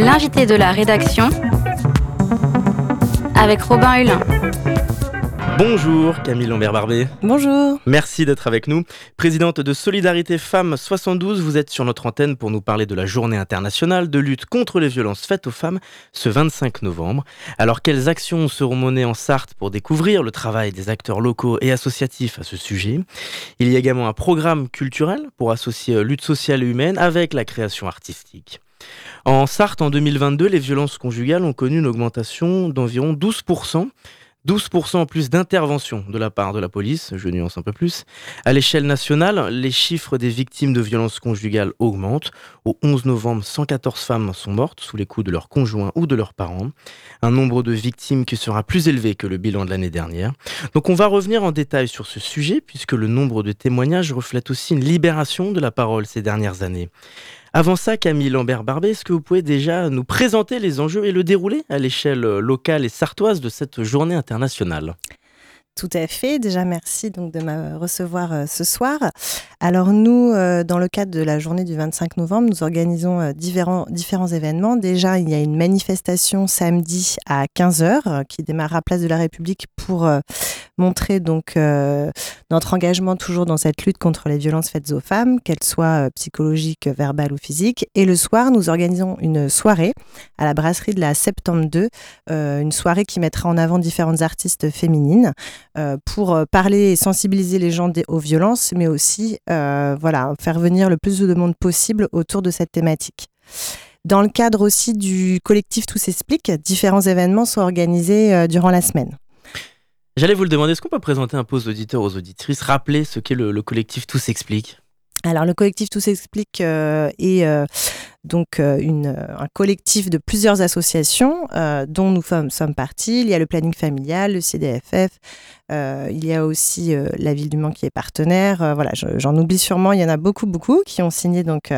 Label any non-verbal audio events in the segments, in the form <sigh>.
L'invité de la rédaction avec Robin Hulin. Bonjour Camille Lambert-Barbé. Bonjour. Merci d'être avec nous. Présidente de Solidarité Femmes 72, vous êtes sur notre antenne pour nous parler de la journée internationale de lutte contre les violences faites aux femmes ce 25 novembre. Alors quelles actions seront menées en Sarthe pour découvrir le travail des acteurs locaux et associatifs à ce sujet? Il y a également un programme culturel pour associer lutte sociale et humaine avec la création artistique. En Sarthe, en 2022, les violences conjugales ont connu une augmentation d'environ 12%. 12% en plus d'interventions de la part de la police, je nuance un peu plus. À l'échelle nationale, les chiffres des victimes de violences conjugales augmentent. Au 11 novembre, 114 femmes sont mortes sous les coups de leurs conjoints ou de leurs parents. Un nombre de victimes qui sera plus élevé que le bilan de l'année dernière. Donc on va revenir en détail sur ce sujet puisque le nombre de témoignages reflète aussi une libération de la parole ces dernières années. Avant ça, Camille Lambert-Barbet, est-ce que vous pouvez déjà nous présenter les enjeux et le déroulé à l'échelle locale et sartoise de cette journée internationale? Tout à fait. Déjà, merci donc de me recevoir euh, ce soir. Alors nous, euh, dans le cadre de la journée du 25 novembre, nous organisons euh, différents, différents événements. Déjà, il y a une manifestation samedi à 15h qui démarre à Place de la République pour montrer donc notre engagement toujours dans cette lutte contre les violences faites aux femmes, qu'elles soient psychologiques, verbales ou physiques. Et le soir, nous organisons une soirée à la brasserie de la 72, une soirée qui mettra en avant différentes artistes féminines. Euh, pour euh, parler et sensibiliser les gens aux violences, mais aussi euh, voilà, faire venir le plus de monde possible autour de cette thématique. Dans le cadre aussi du collectif Tout s'explique, différents événements sont organisés durant la semaine. J'allais vous le demander, est-ce qu'on peut présenter un peu aux aux auditrices, rappeler ce qu'est le, collectif Tout s'explique? Alors le collectif Tout s'explique est donc euh, un collectif de plusieurs associations euh, dont nous sommes, partis. Il y a le planning familial, le CDFF, euh, il y a aussi la ville du Mans qui est partenaire. voilà, j'en oublie sûrement, il y en a beaucoup, beaucoup qui ont signé donc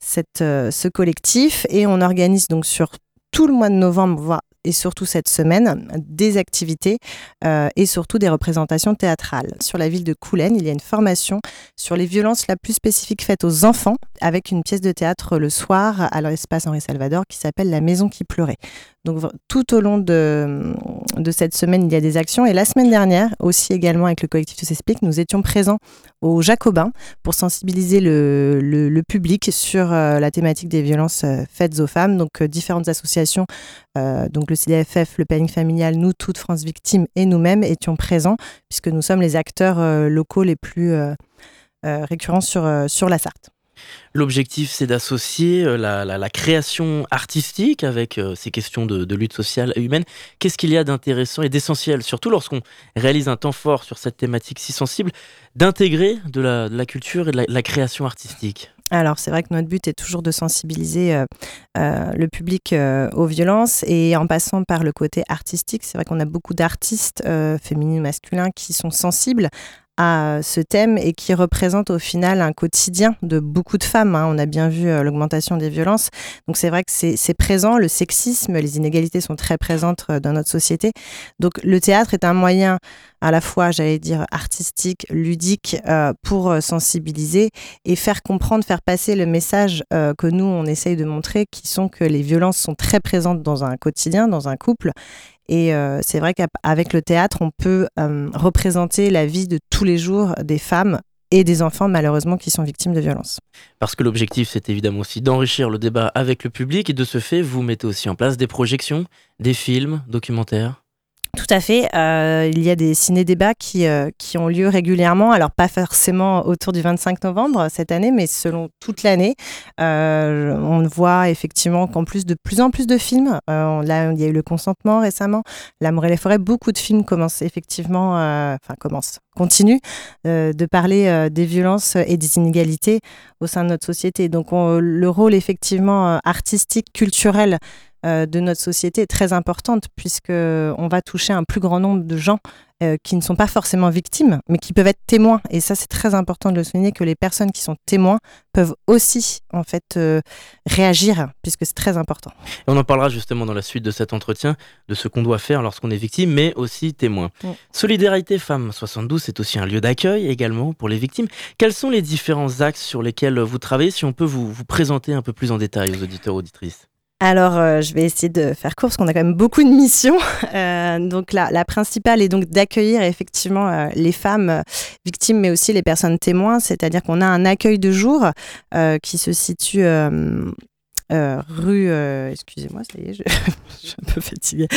ce collectif et on organise donc sur tout le mois de novembre, voire et surtout cette semaine des activités euh, et surtout des représentations théâtrales. Sur la ville de Coulennes, il y a une formation sur les violences la plus spécifique faites aux enfants avec une pièce de théâtre le soir à l'espace Henri Salvador qui s'appelle La maison qui pleurait. Donc tout au long de, de, cette semaine, il y a des actions. Et la semaine dernière, aussi également avec le collectif Tout s'explique, nous étions présents au Jacobin pour sensibiliser le, le, public sur euh, la thématique des violences euh, faites aux femmes. Donc différentes associations, donc le CDFF, le planning familial, nous, toutes France Victimes et nous-mêmes étions présents puisque nous sommes les acteurs euh, locaux les plus euh, euh, récurrents sur, sur la Sarthe. L'objectif, c'est d'associer la, création artistique avec ces questions de, lutte sociale et humaine. Qu'est-ce qu'il y a d'intéressant et d'essentiel, surtout lorsqu'on réalise un temps fort sur cette thématique si sensible, d'intégrer de, la, culture et de la création artistique? Alors c'est vrai que notre but est toujours de sensibiliser euh, euh, le public euh, aux violences et en passant par le côté artistique, c'est vrai qu'on a beaucoup d'artistes féminins, masculins qui sont sensibles à ce thème et qui représente au final un quotidien de beaucoup de femmes. Hein. On a bien vu l'augmentation des violences. Donc c'est vrai que c'est présent, le sexisme, les inégalités sont très présentes dans notre société. Donc le théâtre est un moyen à la fois, j'allais dire, artistique, ludique, euh, pour euh, sensibiliser et faire comprendre, faire passer le message euh, que nous, on essaye de montrer, qui sont que les violences sont très présentes dans un quotidien, dans un couple. Et c'est vrai qu'avec le théâtre, on peut représenter la vie de tous les jours des femmes et des enfants malheureusement qui sont victimes de violences. Parce que l'objectif c'est évidemment aussi d'enrichir le débat avec le public et de ce fait vous mettez aussi en place des projections, des films, documentaires. Tout à fait. Euh, il y a des ciné-débats qui, euh, qui ont lieu régulièrement. Alors, pas forcément autour du 25 novembre cette année, mais selon toute l'année. Euh, on voit effectivement qu'en plus de plus en plus de films, là, il y a eu le consentement récemment, L'amour et les forêts, beaucoup de films commencent effectivement, enfin, commencent, continuent de parler des violences et des inégalités au sein de notre société. Donc, le rôle effectivement artistique, culturel, euh, de notre société est très importante puisque on va toucher un plus grand nombre de gens euh, qui ne sont pas forcément victimes, mais qui peuvent être témoins. Et ça, c'est très important de le souligner que les personnes qui sont témoins peuvent aussi en fait euh, réagir puisque c'est très important. on en parlera justement dans la suite de cet entretien de ce qu'on doit faire lorsqu'on est victime, mais aussi témoin. Solidarité Femmes 72, c'est aussi un lieu d'accueil également pour les victimes. Quels sont les différents axes sur lesquels vous travaillez Si on peut vous, vous présenter un peu plus en détail aux auditeurs auditrices? Alors, euh, je vais essayer de faire court parce qu'on a quand même beaucoup de missions. <laughs> Euh, donc, la, la, principale est donc d'accueillir effectivement euh, les femmes victimes, mais aussi les personnes témoins. C'est-à-dire qu'on a un accueil de jour qui se situe euh, rue, euh, excusez-moi, ça y est, <laughs> je, suis un peu fatiguée,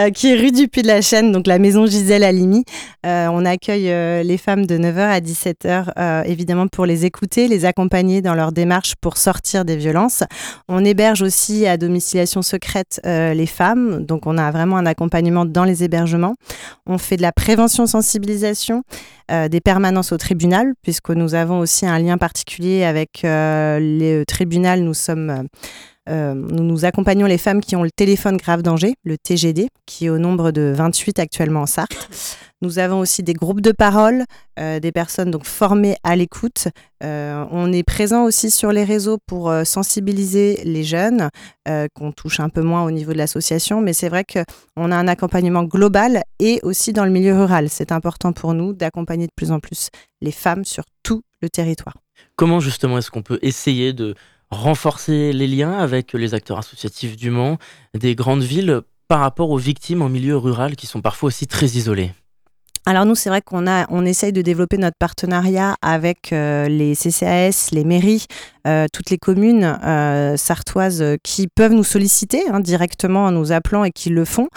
euh, qui est rue du Puy de la Chaîne, donc la maison Gisèle Halimi. on accueille les femmes de 9h à 17h, évidemment pour les écouter, les accompagner dans leur démarche pour sortir des violences. On héberge aussi à domiciliation secrète les femmes, donc on a vraiment un accompagnement dans les hébergements. On fait de la prévention sensibilisation. Euh, des permanences au tribunal, puisque nous avons aussi un lien particulier avec euh, le tribunal. Nous sommes euh, nous, accompagnons les femmes qui ont le téléphone grave danger, le TGD, qui est au nombre de 28 actuellement en Sarthe. Nous avons aussi des groupes de parole, euh, des personnes donc formées à l'écoute. Euh, on est présent aussi sur les réseaux pour sensibiliser les jeunes, qu'on touche un peu moins au niveau de l'association, mais c'est vrai qu'on a un accompagnement global et aussi dans le milieu rural. C'est important pour nous d'accompagner de plus en plus les femmes sur tout le territoire. Comment justement est-ce qu'on peut essayer de renforcer les liens avec les acteurs associatifs du Mans, des grandes villes, par rapport aux victimes en milieu rural qui sont parfois aussi très isolées alors nous, c'est vrai qu'on a, on essaye de développer notre partenariat avec euh, les CCAS, les mairies, euh, toutes les communes euh, sartoises qui peuvent nous solliciter hein, directement en nous appelant et qui le font.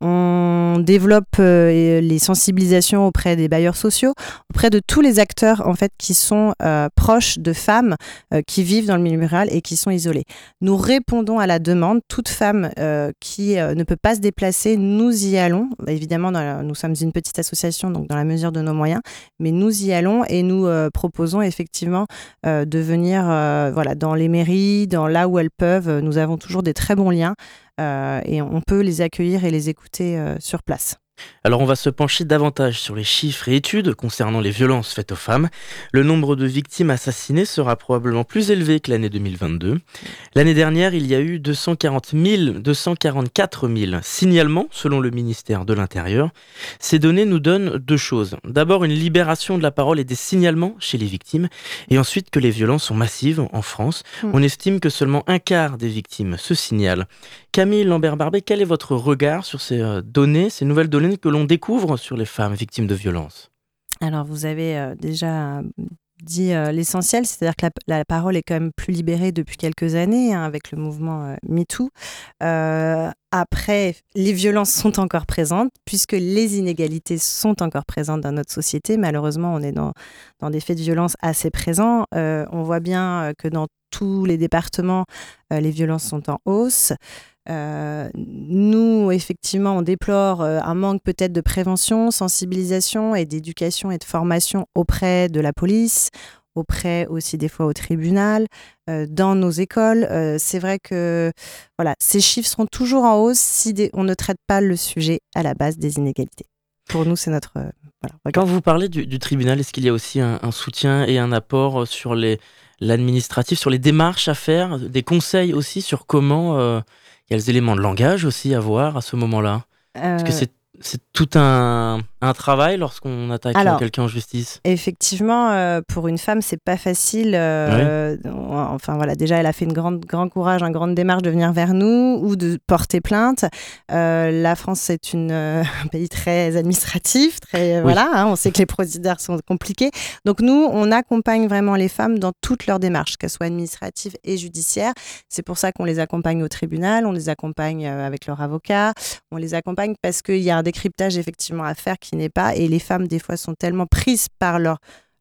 On développe les sensibilisations auprès des bailleurs sociaux, auprès de tous les acteurs en fait qui sont proches de femmes qui vivent dans le milieu rural et qui sont isolées. Nous répondons à la demande. Toute femme qui ne peut pas se déplacer, nous y allons. Évidemment, nous sommes une petite association donc dans la mesure de nos moyens, mais nous y allons et nous euh, proposons effectivement euh, de venir euh, voilà, dans les mairies, dans là où elles peuvent. Nous avons toujours des très bons liens et on peut les accueillir et les écouter sur place. Alors on va se pencher davantage sur les chiffres et études concernant les violences faites aux femmes. Le nombre de victimes assassinées sera probablement plus élevé que l'année 2022. L'année dernière, il y a eu 240 000, 244 000 signalements selon le ministère de l'Intérieur. Ces données nous donnent deux choses. D'abord une libération de la parole et des signalements chez les victimes et ensuite que les violences sont massives en France. Hmm. On estime que seulement un quart des victimes se signalent. Camille Lambert-Barbet, quel est votre regard sur ces euh, données, ces nouvelles données que l'on découvre sur les femmes victimes de violences Alors, vous avez euh, déjà dit euh, l'essentiel, c'est-à-dire que la, parole est quand même plus libérée depuis quelques années hein, avec le mouvement MeToo. après, les violences sont encore présentes puisque les inégalités sont encore présentes dans notre société. Malheureusement, on est dans des faits de violence assez présents. on voit bien que dans tous les départements, les violences sont en hausse. Euh, nous, effectivement, on déplore euh, un manque peut-être de prévention, sensibilisation et d'éducation et de formation auprès de la police, auprès aussi des fois au tribunal, euh, dans nos écoles. c'est vrai que voilà, ces chiffres seront toujours en hausse si on ne traite pas le sujet à la base des inégalités. Pour nous, c'est notre... Quand vous parlez du, tribunal, est-ce qu'il y a aussi un, un, soutien et un apport sur l'administratif, sur les démarches à faire, des conseils aussi sur comment il y a les éléments de langage aussi à voir à ce moment-là. Parce que euh, c'est c'est tout un, un travail lorsqu'on attaque quelqu'un en justice? Effectivement, euh, pour une femme, c'est pas facile. Euh, enfin voilà, déjà, elle a fait une grande, grand courage, une grande démarche de venir vers nous ou de porter plainte. Euh, la France, c'est <laughs> un pays très administratif, très voilà. Hein, on sait que les procédures sont compliquées. Donc nous, on accompagne vraiment les femmes dans toutes leurs démarches, qu'elles soient administratives et judiciaires. C'est pour ça qu'on les accompagne au tribunal, on les accompagne avec leur avocat, on les accompagne parce qu'il y a un décryptage effectivement à faire qui n'est pas. Et les femmes, des fois, sont tellement prises par leur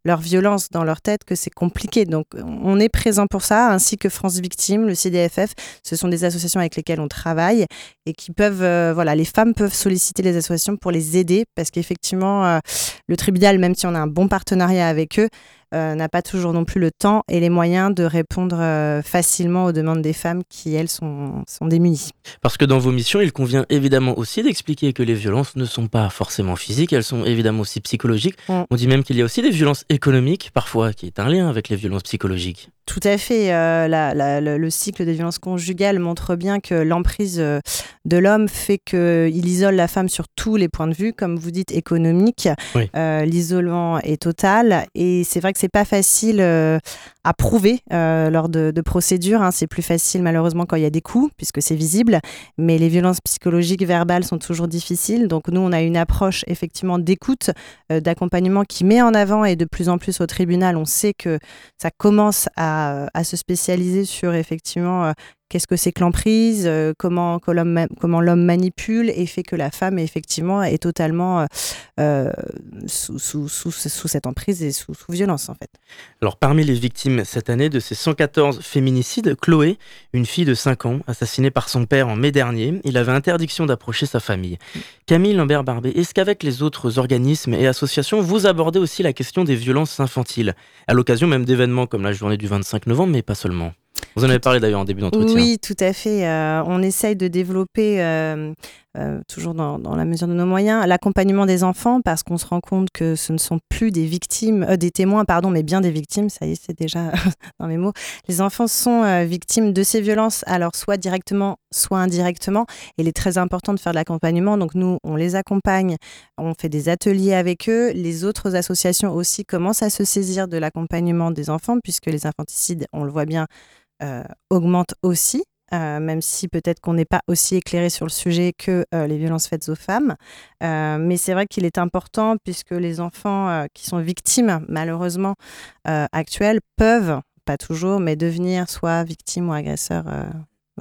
leur violence dans leur tête que c'est compliqué. Donc on est présent pour ça, ainsi que France Victime, le CDFF. Ce sont des associations avec lesquelles on travaille et qui peuvent, euh, voilà, les femmes peuvent solliciter les associations pour les aider parce qu'effectivement, euh, le tribunal, même si on a un bon partenariat avec eux, n'a pas toujours non plus le temps et les moyens de répondre euh, facilement aux demandes des femmes qui, elles, sont, sont démunies. Parce que dans vos missions, il convient évidemment aussi d'expliquer que les violences ne sont pas forcément physiques, elles sont évidemment aussi psychologiques. Mm. On dit même qu'il y a aussi des violences économiques, parfois, qui est un lien avec les violences psychologiques. Tout à fait. Euh, le, cycle des violences conjugales montre bien que l'emprise de l'homme fait qu'il isole la femme sur tous les points de vue, comme vous dites, économique. L'isolement est total. Et c'est vrai que c'est pas facile euh, à prouver lors de, procédures. Hein. C'est plus facile malheureusement quand il y a des coups, puisque c'est visible, mais les violences psychologiques verbales sont toujours difficiles. Donc nous, on a une approche effectivement d'écoute, d'accompagnement qui met en avant et de plus en plus au tribunal, on sait que ça commence à, se spécialiser sur effectivement qu'est-ce que c'est que l'emprise, euh, comment, comment l'homme manipule et fait que la femme effectivement est totalement euh, euh, sous, sous, sous, sous, cette emprise et sous, violence en fait. Alors parmi les victimes cette année de ces 114 féminicides, Chloé, une fille de 5 ans, assassinée par son père en mai dernier, il avait interdiction d'approcher sa famille. Camille Lambert-Barbet, est-ce qu'avec les autres organismes et associations, vous abordez aussi la question des violences infantiles, à l'occasion même d'événements comme la journée du 25 novembre, mais pas seulement vous en avez parlé d'ailleurs en début d'entretien. Oui, tout à fait. Euh, on essaye de développer, euh, euh, toujours dans, la mesure de nos moyens, l'accompagnement des enfants parce qu'on se rend compte que ce ne sont plus des victimes, des témoins, pardon, mais bien des victimes. Ça y est, c'est déjà <laughs> dans mes mots. Les enfants sont victimes de ces violences, alors soit directement, soit indirectement. Il est très important de faire de l'accompagnement. Donc nous, on les accompagne, on fait des ateliers avec eux. Les autres associations aussi commencent à se saisir de l'accompagnement des enfants puisque les infanticides, on le voit bien, euh, augmente aussi, euh, même si peut-être qu'on n'est pas aussi éclairé sur le sujet que euh, les violences faites aux femmes. mais c'est vrai qu'il est important puisque les enfants qui sont victimes, malheureusement, actuelles, peuvent, pas toujours, mais devenir soit victimes ou agresseurs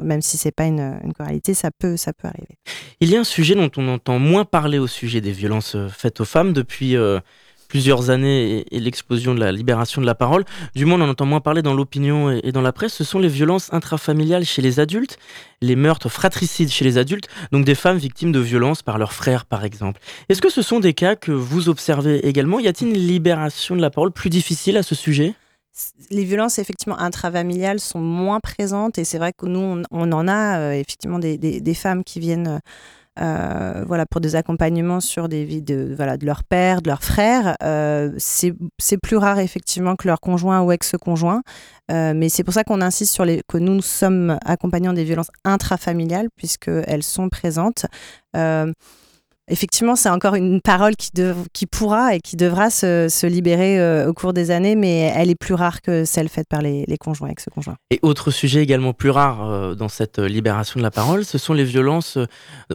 même si c'est pas une, une ça peut, ça peut arriver. Il y a un sujet dont on entend moins parler au sujet des violences faites aux femmes depuis plusieurs années et, l'explosion de la libération de la parole, du moins on en entend moins parler dans l'opinion et, dans la presse, ce sont les violences intrafamiliales chez les adultes, les meurtres fratricides chez les adultes, donc des femmes victimes de violences par leurs frères par exemple. Est-ce que ce sont des cas que vous observez également? Y a-t-il une libération de la parole plus difficile à ce sujet? Les violences effectivement intrafamiliales sont moins présentes et c'est vrai que nous on, en a euh, effectivement des, femmes qui viennent euh, voilà, pour des accompagnements sur des vies de, voilà, de leur père, de leurs frères. Euh, c'est plus rare effectivement que leur conjoint ou ex-conjoint, mais c'est pour ça qu'on insiste sur les, que nous, sommes accompagnants des violences intrafamiliales puisqu'elles sont présentes effectivement, c'est encore une parole qui, qui pourra et qui devra se, libérer euh, au cours des années, mais elle est plus rare que celle faite par les, conjoints, ex-conjoints. Et autre sujet également plus rare euh, dans cette euh, libération de la parole, ce sont les violences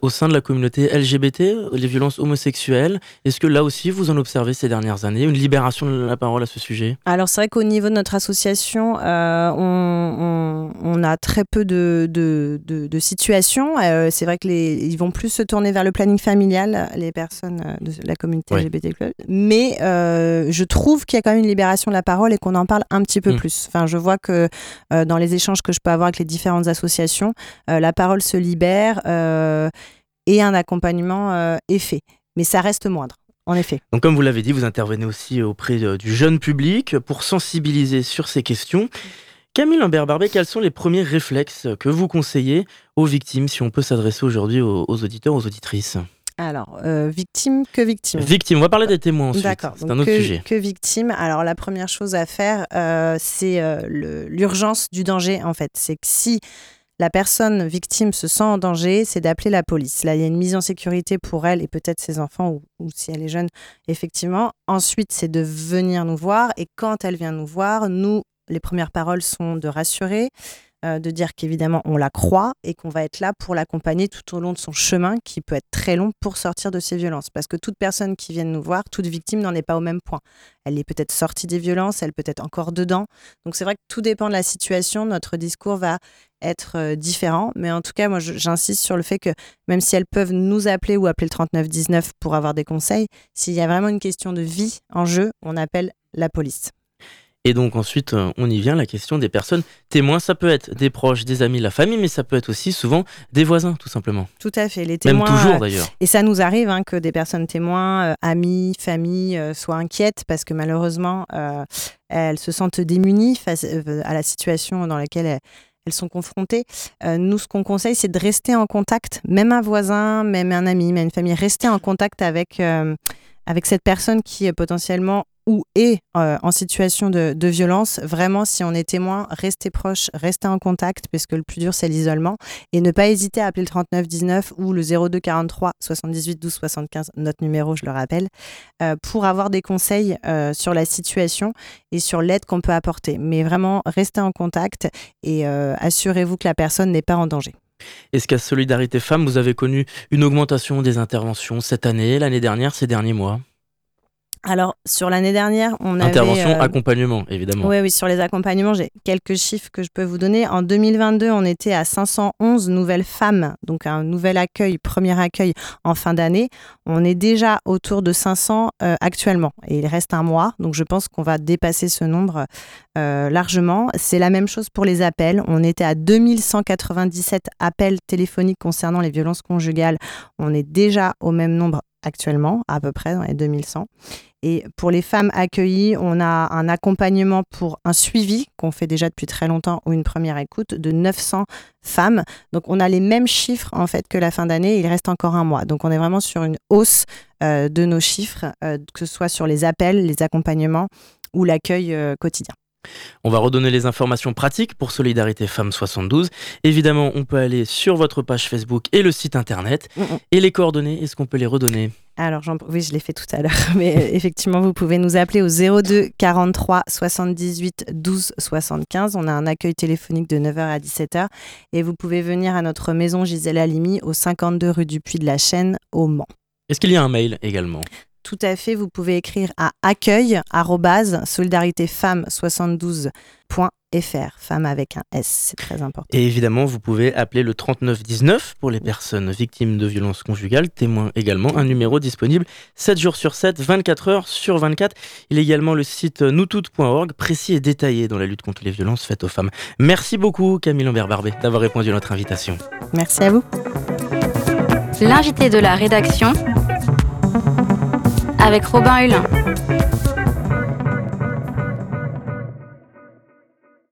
au sein de la communauté LGBT, les violences homosexuelles. Est-ce que là aussi, vous en observez ces dernières années, une libération de la parole à ce sujet? Alors c'est vrai qu'au niveau de notre association, on, a très peu de, de, situations. c'est vrai qu'ils vont plus se tourner vers le planning familial les personnes euh, de la communauté LGBT+. Mais euh, je trouve qu'il y a quand même une libération de la parole et qu'on en parle un petit peu mm. plus. Enfin, je vois que euh, dans les échanges que je peux avoir avec les différentes associations, la parole se libère et un accompagnement est fait. Mais ça reste moindre. En effet. Donc, comme vous l'avez dit, vous intervenez aussi auprès du jeune public pour sensibiliser sur ces questions. Camille Lambert-Barbet, quels sont les premiers réflexes que vous conseillez aux victimes, si on peut s'adresser aujourd'hui aux auditeurs, aux auditrices? Alors, euh, victime que victime. Victime, on va parler des témoins ensuite. D'accord. C'est un autre que, sujet. Que victime. Alors, la première chose à faire, euh, c'est euh, l'urgence du danger, en fait. C'est que si la personne victime se sent en danger, c'est d'appeler la police. Là, il y a une mise en sécurité pour elle et peut-être ses enfants, ou, ou, si elle est jeune, effectivement. Ensuite, c'est de venir nous voir. Et quand elle vient nous voir, nous, les premières paroles sont de rassurer, euh, de dire qu'évidemment on la croit et qu'on va être là pour l'accompagner tout au long de son chemin qui peut être très long pour sortir de ces violences. Parce que toute personne qui vient nous voir, toute victime n'en est pas au même point. Elle est peut-être sortie des violences, elle peut être encore dedans. Donc c'est vrai que tout dépend de la situation, notre discours va être euh, différent. Mais en tout cas, moi j'insiste sur le fait que même si elles peuvent nous appeler ou appeler le 3919 pour avoir des conseils, s'il y a vraiment une question de vie en jeu, on appelle la police. Et donc ensuite, euh, on y vient, la question des personnes témoins. Ça peut être des proches, des amis, la famille, mais ça peut être aussi souvent des voisins, tout simplement. Tout à fait, les témoins. Même toujours euh, d'ailleurs. Et ça nous arrive hein, que des personnes témoins, euh, amis, famille, soient inquiètes parce que malheureusement, elles se sentent démunies face à la situation dans laquelle elles, sont confrontées. nous, ce qu'on conseille, c'est de rester en contact, même un voisin, même un ami, même une famille, rester en contact avec, avec cette personne qui potentiellement ou est euh, en situation de, violence, vraiment, si on est témoin, restez proche, restez en contact, parce que le plus dur, c'est l'isolement. Et ne pas hésiter à appeler le 3919 ou le 02 43 78 12 75, notre numéro, je le rappelle, euh, pour avoir des conseils euh, sur la situation et sur l'aide qu'on peut apporter. Mais vraiment, restez en contact et assurez-vous que la personne n'est pas en danger. Est-ce qu'à Solidarité Femmes, vous avez connu une augmentation des interventions cette année, l'année dernière, ces derniers mois? Alors, sur l'année dernière, on avait... Intervention, euh, accompagnement, évidemment. Oui, oui, sur les accompagnements, j'ai quelques chiffres que je peux vous donner. En 2022, on était à 511 nouvelles femmes, donc un nouvel accueil, premier accueil en fin d'année. On est déjà autour de 500 euh, actuellement, et il reste un mois, donc je pense qu'on va dépasser ce nombre euh, largement. C'est la même chose pour les appels. On était à 2197 appels téléphoniques concernant les violences conjugales. On est déjà au même nombre actuellement, à peu près dans les 2100. Et pour les femmes accueillies, on a un accompagnement pour un suivi qu'on fait déjà depuis très longtemps ou une première écoute de 900 femmes. Donc on a les mêmes chiffres en fait que la fin d'année. Il reste encore un mois. Donc on est vraiment sur une hausse euh, de nos chiffres, euh, que ce soit sur les appels, les accompagnements ou l'accueil euh, quotidien. On va redonner les informations pratiques pour Solidarité Femmes 72. Évidemment, on peut aller sur votre page Facebook et le site internet. Mm, mm. Et les coordonnées, est-ce qu'on peut les redonner? Alors, oui, je l'ai fait tout à l'heure, <laughs> mais euh, effectivement, vous pouvez nous appeler au 02 43 78 12 75. On a un accueil téléphonique de 9h à 17h. Et vous pouvez venir à notre maison Gisèle Halimi au 52 rue du Puy de la Chaîne au Mans. Est-ce qu'il y a un mail également? Tout à fait, vous pouvez écrire à accueil solidaritéfemme72.fr, femme avec un S, c'est très important. Et évidemment, vous pouvez appeler le 3919 pour les personnes victimes de violences conjugales, témoins également, un numéro disponible 7 jours sur 7, 24 heures sur 24. Il y a également le site noustout.org, précis et détaillé dans la lutte contre les violences faites aux femmes. Merci beaucoup Camille Lambert-Barbet d'avoir répondu à notre invitation. Merci à vous. L'invité de la rédaction avec Robin Hulin.